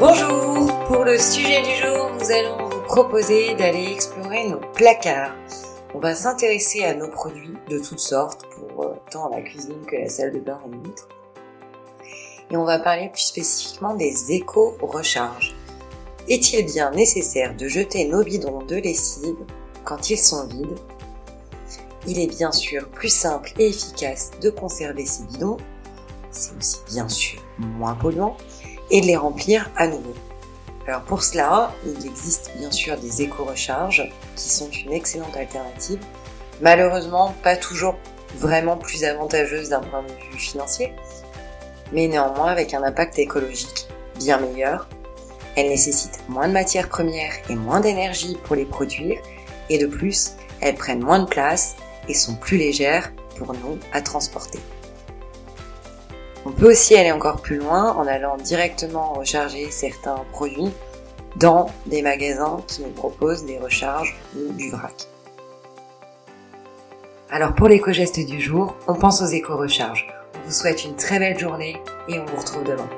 Bonjour Pour le sujet du jour, nous allons vous proposer d'aller explorer nos placards. On va s'intéresser à nos produits de toutes sortes, pour euh, tant la cuisine que la salle de bain et l'autre. Et on va parler plus spécifiquement des éco-recharges. Est-il bien nécessaire de jeter nos bidons de lessive quand ils sont vides? Il est bien sûr plus simple et efficace de conserver ces bidons, c'est aussi bien sûr moins polluant, et de les remplir à nouveau. Alors pour cela, il existe bien sûr des éco-recharges qui sont une excellente alternative. Malheureusement, pas toujours vraiment plus avantageuse d'un point de vue financier, mais néanmoins avec un impact écologique bien meilleur. Elles nécessitent moins de matières premières et moins d'énergie pour les produire, et de plus, elles prennent moins de place et sont plus légères pour nous à transporter. On peut aussi aller encore plus loin en allant directement recharger certains produits dans des magasins qui nous proposent des recharges ou du vrac. Alors pour l'éco-geste du jour, on pense aux éco-recharges. On vous souhaite une très belle journée et on vous retrouve demain.